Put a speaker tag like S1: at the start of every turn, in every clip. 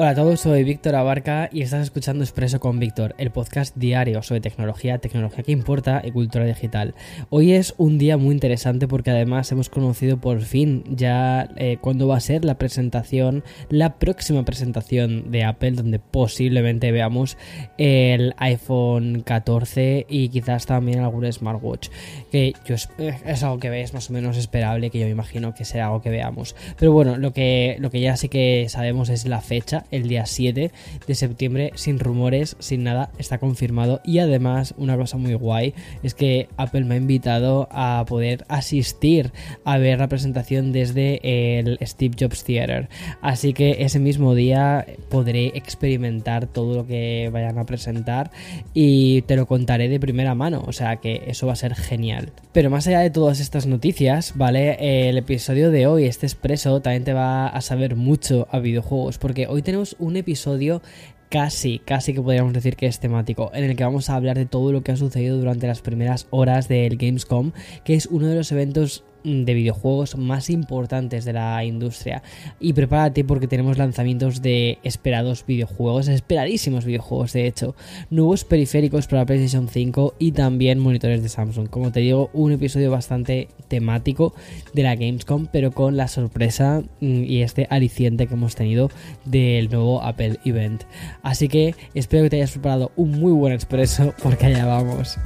S1: Hola a todos, soy Víctor Abarca y estás escuchando Expreso con Víctor, el podcast diario sobre tecnología, tecnología que importa y cultura digital. Hoy es un día muy interesante porque además hemos conocido por fin ya eh, cuándo va a ser la presentación, la próxima presentación de Apple, donde posiblemente veamos el iPhone 14 y quizás también algún smartwatch, que yo es, eh, es algo que ves más o menos esperable, que yo me imagino que será algo que veamos. Pero bueno, lo que, lo que ya sí que sabemos es la fecha el día 7 de septiembre, sin rumores, sin nada, está confirmado. Y además, una cosa muy guay es que Apple me ha invitado a poder asistir a ver la presentación desde el Steve Jobs Theater. Así que ese mismo día podré experimentar todo lo que vayan a presentar y te lo contaré de primera mano. O sea que eso va a ser genial. Pero más allá de todas estas noticias, ¿vale? El episodio de hoy, este expreso, también te va a saber mucho a videojuegos. Porque hoy tenemos un episodio casi, casi que podríamos decir que es temático, en el que vamos a hablar de todo lo que ha sucedido durante las primeras horas del Gamescom, que es uno de los eventos de videojuegos más importantes de la industria. Y prepárate porque tenemos lanzamientos de esperados videojuegos, esperadísimos videojuegos de hecho, nuevos periféricos para PlayStation 5 y también monitores de Samsung. Como te digo, un episodio bastante temático de la Gamescom, pero con la sorpresa mm, y este aliciente que hemos tenido del nuevo Apple Event. Así que espero que te hayas preparado un muy buen expreso porque allá vamos.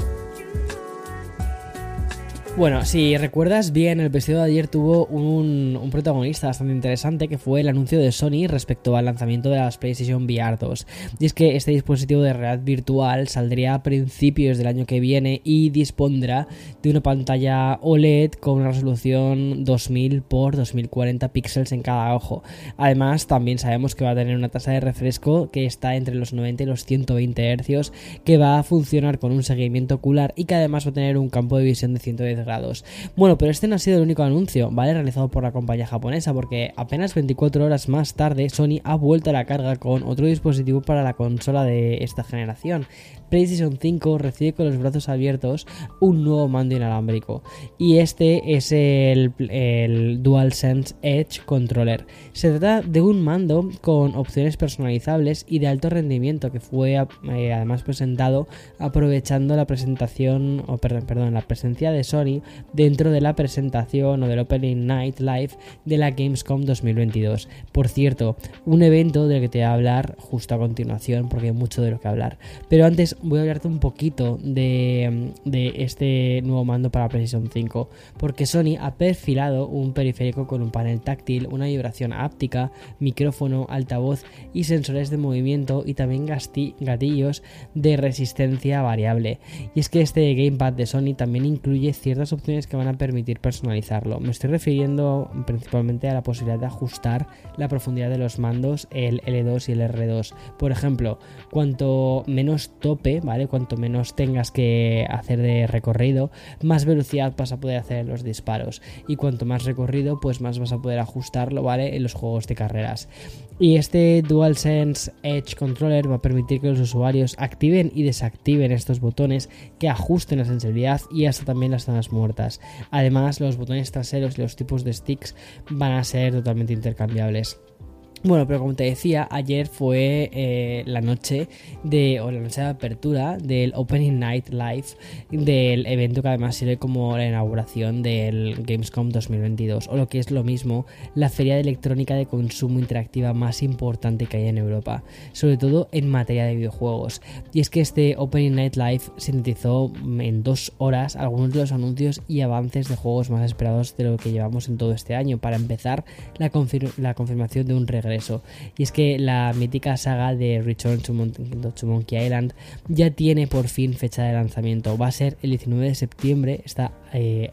S1: Bueno, si recuerdas bien, el episodio de ayer tuvo un, un, protagonista bastante interesante que fue el anuncio de Sony respecto al lanzamiento de las PlayStation VR 2. Y es que este dispositivo de realidad virtual saldría a principios del año que viene y dispondrá de una pantalla OLED con una resolución 2000 x 2040 píxeles en cada ojo. Además, también sabemos que va a tener una tasa de refresco que está entre los 90 y los 120 Hz, que va a funcionar con un seguimiento ocular y que además va a tener un campo de visión de 110 Bueno, pero este no ha sido el único anuncio. Realizado por la compañía japonesa, porque apenas 24 horas más tarde Sony ha vuelto a la carga con otro dispositivo para la consola de esta generación. PlayStation 5 recibe con los brazos abiertos un nuevo mando inalámbrico y este es el, el DualSense Edge Controller. Se trata de un mando con opciones personalizables y de alto rendimiento que fue eh, además presentado aprovechando la presentación o perdón, perdón, la presencia de Sony dentro de la presentación o del Opening Night Live de la Gamescom 2022. Por cierto, un evento del que te voy a hablar justo a continuación porque hay mucho de lo que hablar. Pero antes voy a hablarte un poquito de, de este nuevo mando para PlayStation 5 porque Sony ha perfilado un periférico con un panel táctil, una vibración áptica, micrófono, altavoz y sensores de movimiento y también gatillos de resistencia variable. Y es que este gamepad de Sony también incluye ciertas opciones que van a permitir personalizarlo. Me estoy refiriendo principalmente a la posibilidad de ajustar la profundidad de los mandos, el L2 y el R2. Por ejemplo, cuanto menos ¿vale? Cuanto menos tengas que hacer de recorrido, más velocidad vas a poder hacer en los disparos. Y cuanto más recorrido, pues más vas a poder ajustarlo, ¿vale? En los juegos de carreras. Y este DualSense Edge Controller va a permitir que los usuarios activen y desactiven estos botones que ajusten la sensibilidad y hasta también las zonas muertas. Además, los botones traseros y los tipos de sticks van a ser totalmente intercambiables. Bueno, pero como te decía, ayer fue eh, la noche de, o la noche de apertura del Opening Night Live del evento que además sirve como la inauguración del Gamescom 2022, o lo que es lo mismo, la feria de electrónica de consumo interactiva más importante que hay en Europa, sobre todo en materia de videojuegos. Y es que este Opening Night Live sintetizó en dos horas algunos de los anuncios y avances de juegos más esperados de lo que llevamos en todo este año. Para empezar, la, la confirmación de un regreso eso. Y es que la mítica saga de Return to, Monkey Island ya tiene por fin fecha de lanzamiento. Va a ser el 19 de septiembre, está eh,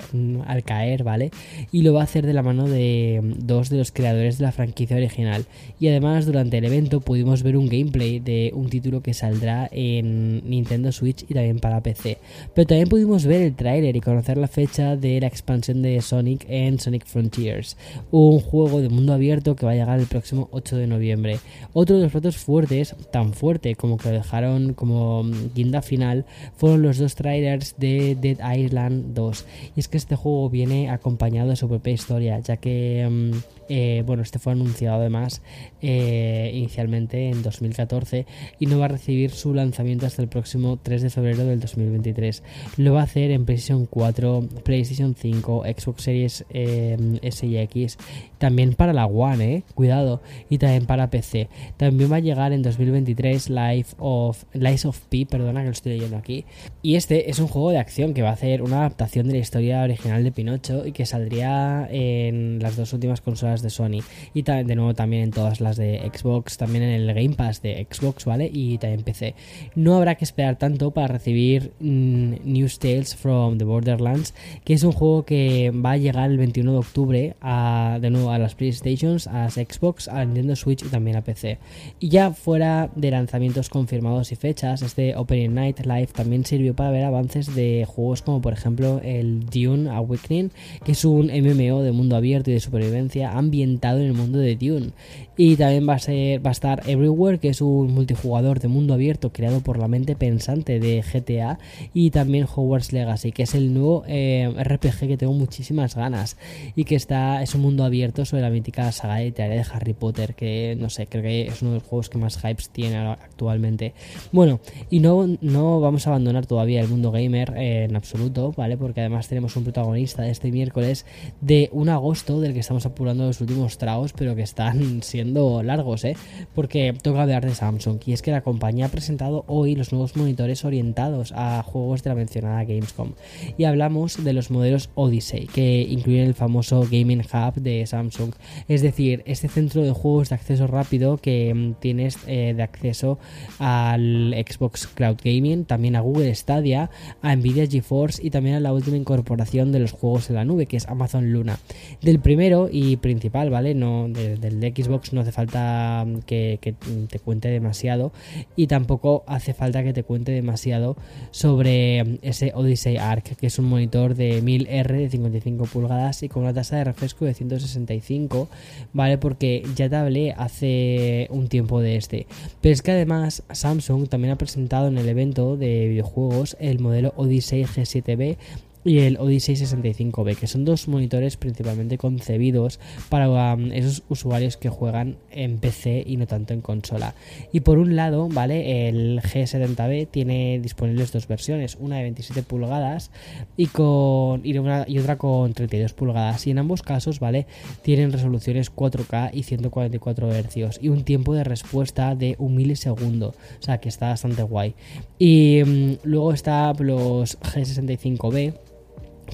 S1: al caer, ¿vale? Y lo va a hacer de la mano de mm, dos de los creadores de la franquicia original. Y además durante el evento pudimos ver un gameplay de un título que saldrá en Nintendo Switch y también para PC. Pero también pudimos ver el tráiler y conocer la fecha de la expansión de Sonic en Sonic Frontiers, un juego de mundo abierto que va a llegar el próximo 8 de noviembre. Otro de los platos fuertes, tan fuerte como que lo dejaron como mm, guinda final, fueron los dos trailers de Dead Island 2. Y es que este juego viene acompañado de su propia historia, ya que mm, eh, bueno, este fue anunciado además eh, inicialmente en 2014 y no va a recibir su lanzamiento hasta el próximo 3 de febrero del 2023. Lo va a hacer en PlayStation 4, PlayStation 5, Xbox Series eh, S y X, también para la One, eh, cuidado, y también para PC. También va a llegar en 2023 Life of, of P, perdona que lo estoy leyendo aquí. Y este es un juego de acción que va a hacer una adaptación de la historia original de Pinocho y que saldría en las dos últimas consolas de Sony y de nuevo también en todas las de Xbox, también en el Game Pass de Xbox, ¿vale? Y también PC. No habrá que esperar tanto para recibir mm, News Tales from the Borderlands, que es un juego que va a llegar el 21 de octubre de nuevo a las PlayStations, a las Xbox, a Nintendo Switch y también a PC. Y ya fuera de lanzamientos confirmados y fechas, este Opening Night Live también sirvió para ver avances de juegos como por ejemplo el Dune Awakening, que es un MMO de mundo abierto y de supervivencia ambientado en el mundo de Dune. Y también va a, ser, va a estar Everywhere, que es un multijugador de mundo abierto creado por la mente pensante de GTA. Y también Hogwarts Legacy, que es el nuevo eh, RPG que tengo muchísimas ganas. Y que está, es un mundo abierto sobre la mítica saga literaria de Harry Potter, que no sé, creo que es uno de los juegos que más hypes tiene actualmente. Bueno, y no, no vamos a abandonar todavía el mundo gamer eh, en absoluto, ¿vale? Porque además tenemos un protagonista de este miércoles de un agosto del que estamos apurando los últimos tragos, pero que están siendo largos, ¿eh? Porque toca hablar de Samsung. Y es que la compañía ha presentado hoy los nuevos monitores orientados a juegos de la mencionada Gamescom. Y hablamos de los modelos Odyssey, que incluyen el famoso Gaming Hub de Samsung. Es decir, este centro de juegos de acceso rápido que mm, tienes eh, de acceso al Xbox Cloud Gaming, también a Google Stadia, a Nvidia GeForce y también a la última incorporación de los juegos en la nube, que es Amazon Luna. Del primero y principal ¿vale? No, del de Xbox no hace falta que, te cuente demasiado y tampoco hace falta que te cuente demasiado sobre ese Odyssey Arc, que es un monitor de 1000R de 55 pulgadas y con una tasa de refresco de 165, ¿vale? Porque ya te hablé hace un tiempo de este. Pero es que además Samsung también ha presentado en el evento de videojuegos el modelo Odyssey G7B y el Odyssey 65B, que son dos monitores principalmente concebidos para um, esos usuarios que juegan en PC y no tanto en consola. Y por un lado, ¿vale? El G70B tiene disponibles dos versiones, una de 27 pulgadas y con y, una, y otra con 32 pulgadas. Y en ambos casos, ¿vale? Tienen resoluciones 4K y 144 Hz y un tiempo de respuesta de un milisegundo, o sea que está bastante guay. Y um, luego está los G65B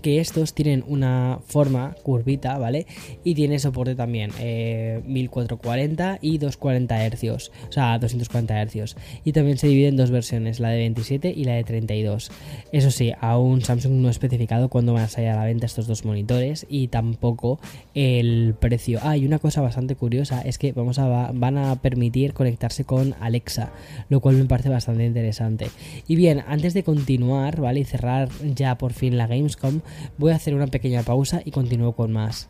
S1: que estos tienen una forma curvita, ¿vale? Y tiene soporte también eh, 1440 y 240 Hz, o sea, 240 Hz. Y también se divide en dos versiones, la de 27 y la de 32. Eso sí, aún Samsung no ha especificado cuándo van a salir a la venta estos dos monitores y tampoco el precio. Ah, y una cosa bastante curiosa es que vamos a, van a permitir conectarse con Alexa, lo cual me parece bastante interesante. Y bien, antes de continuar, ¿vale? Y cerrar ya por fin la Gamescom, Voy a hacer una pequeña pausa y continúo con más.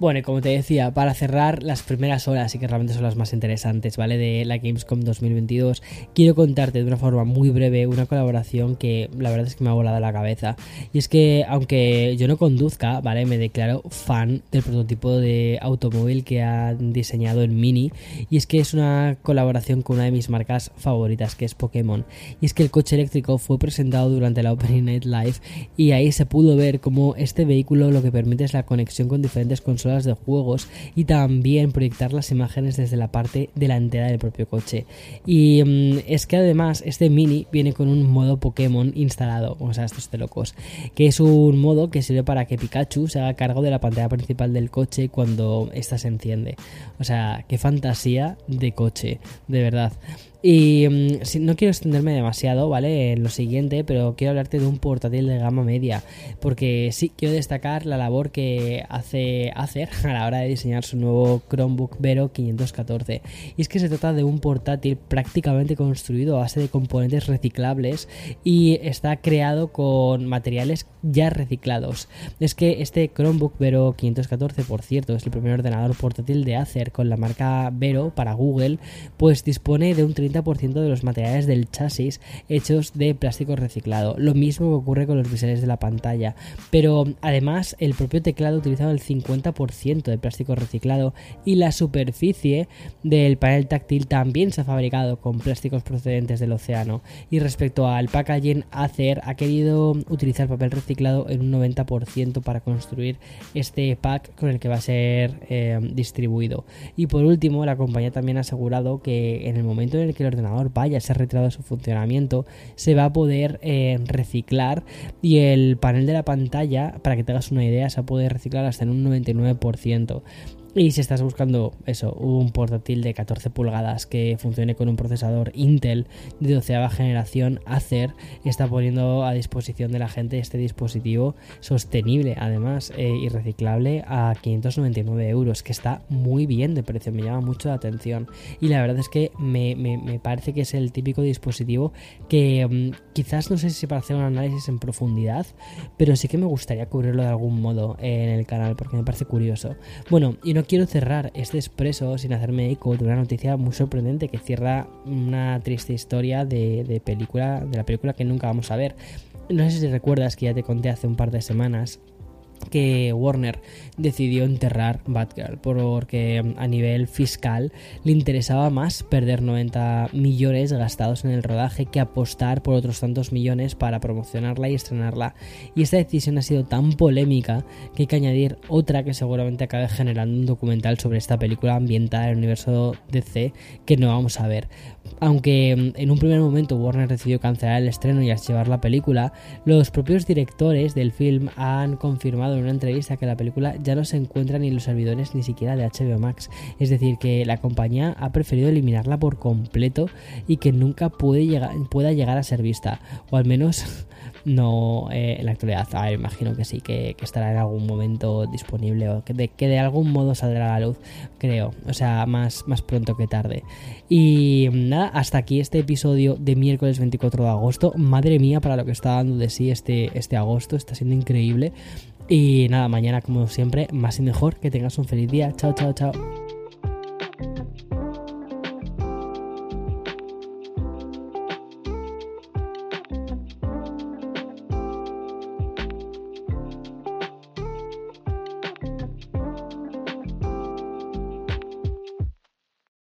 S1: Bueno, y como te decía, para cerrar las primeras horas y que realmente son las más interesantes, ¿vale? De la Gamescom 2022, quiero contarte de una forma muy breve una colaboración que la verdad es que me ha volado la cabeza. Y es que, aunque yo no conduzca, ¿vale? Me declaro fan del prototipo de automóvil que han diseñado en Mini. Y es que es una colaboración con una de mis marcas favoritas, que es Pokémon. Y es que el coche eléctrico fue presentado durante la Opening Night Live y ahí se pudo ver cómo este vehículo lo que permite es la conexión con diferentes consolas de juegos y también proyectar las imágenes desde la parte delantera del propio coche. Y mm, es que además este Mini viene con un modo Pokémon instalado, o sea, estos de locos, que es un modo que sirve para que Pikachu se haga cargo de la pantalla principal del coche cuando ésta se enciende. O sea, qué fantasía de coche, de verdad. Y mm, no quiero extenderme demasiado, ¿vale? En lo siguiente, pero quiero hablarte de un portátil de gama media, porque sí, quiero destacar la labor que hace Acer a la hora de diseñar su nuevo Chromebook Vero 514. Y es que se trata de un portátil prácticamente construido a base de componentes reciclables y está creado con materiales ya reciclados. Es que este Chromebook Vero 514, por cierto, es el primer ordenador portátil de Acer con la marca Vero para Google, pues dispone de un 30% de los materiales del chasis hechos de plástico reciclado. Lo mismo que ocurre con los bisales de la pantalla. Pero además el propio teclado utilizado el 50% de plástico reciclado y la superficie del panel táctil también se ha fabricado con plásticos procedentes del océano. Y respecto al packaging, Acer ha querido utilizar papel reciclado en un 90% para construir este pack con el que va a ser eh, distribuido. Y por último, la compañía también ha asegurado que en el momento en el que el ordenador vaya a ser retirado de su funcionamiento, se va a poder eh, reciclar y el panel de la pantalla, para que te hagas una idea, se va a reciclar hasta en un 99%. Y si estás buscando eso, un portátil de 14 pulgadas que funcione con un procesador Intel de 12 generación, Acer está poniendo a disposición de la gente este dispositivo sostenible, además, eh, y reciclable a 599 euros, que está muy bien de precio, me llama mucho la atención. Y la verdad es que me, parece que es el típico dispositivo que mm, quizás no sé si para hacer un análisis en profundidad, pero sí que me gustaría cubrirlo de algún modo en el canal, porque me parece curioso. Bueno, y no no quiero cerrar este expreso sin hacerme eco de una noticia muy sorprendente que cierra una triste historia de, película, de la película que nunca vamos a ver. No sé si recuerdas que ya te conté hace un par de semanas que Warner decidió enterrar Batgirl porque a nivel fiscal le interesaba más perder 90 millones gastados en el rodaje que apostar por otros tantos millones para promocionarla y estrenarla. Y esta decisión ha sido tan polémica que hay que añadir otra que seguramente acabe generando un documental sobre esta película ambientada en el universo DC que no vamos a ver. Aunque mm, en un primer momento Warner decidió cancelar el estreno y archivar la película, los propios directores del film han confirmado en una entrevista que la película ya no se encuentra ni en los servidores ni siquiera de HBO Max. Es decir, que la compañía ha preferido eliminarla por completo y que nunca puede llegar, pueda llegar a ser vista. O al menos no eh, en la actualidad. imagino que sí, que, estará en algún momento disponible o que de, que de algún modo saldrá a la luz, creo. O sea, más, más pronto que tarde. Y nada, hasta aquí este episodio de miércoles 24 de agosto. Madre mía, para lo que está dando de sí este, este agosto, está siendo increíble. Y nada, mañana como siempre, más y mejor. Que tengas un feliz día. Chao, chao, chao.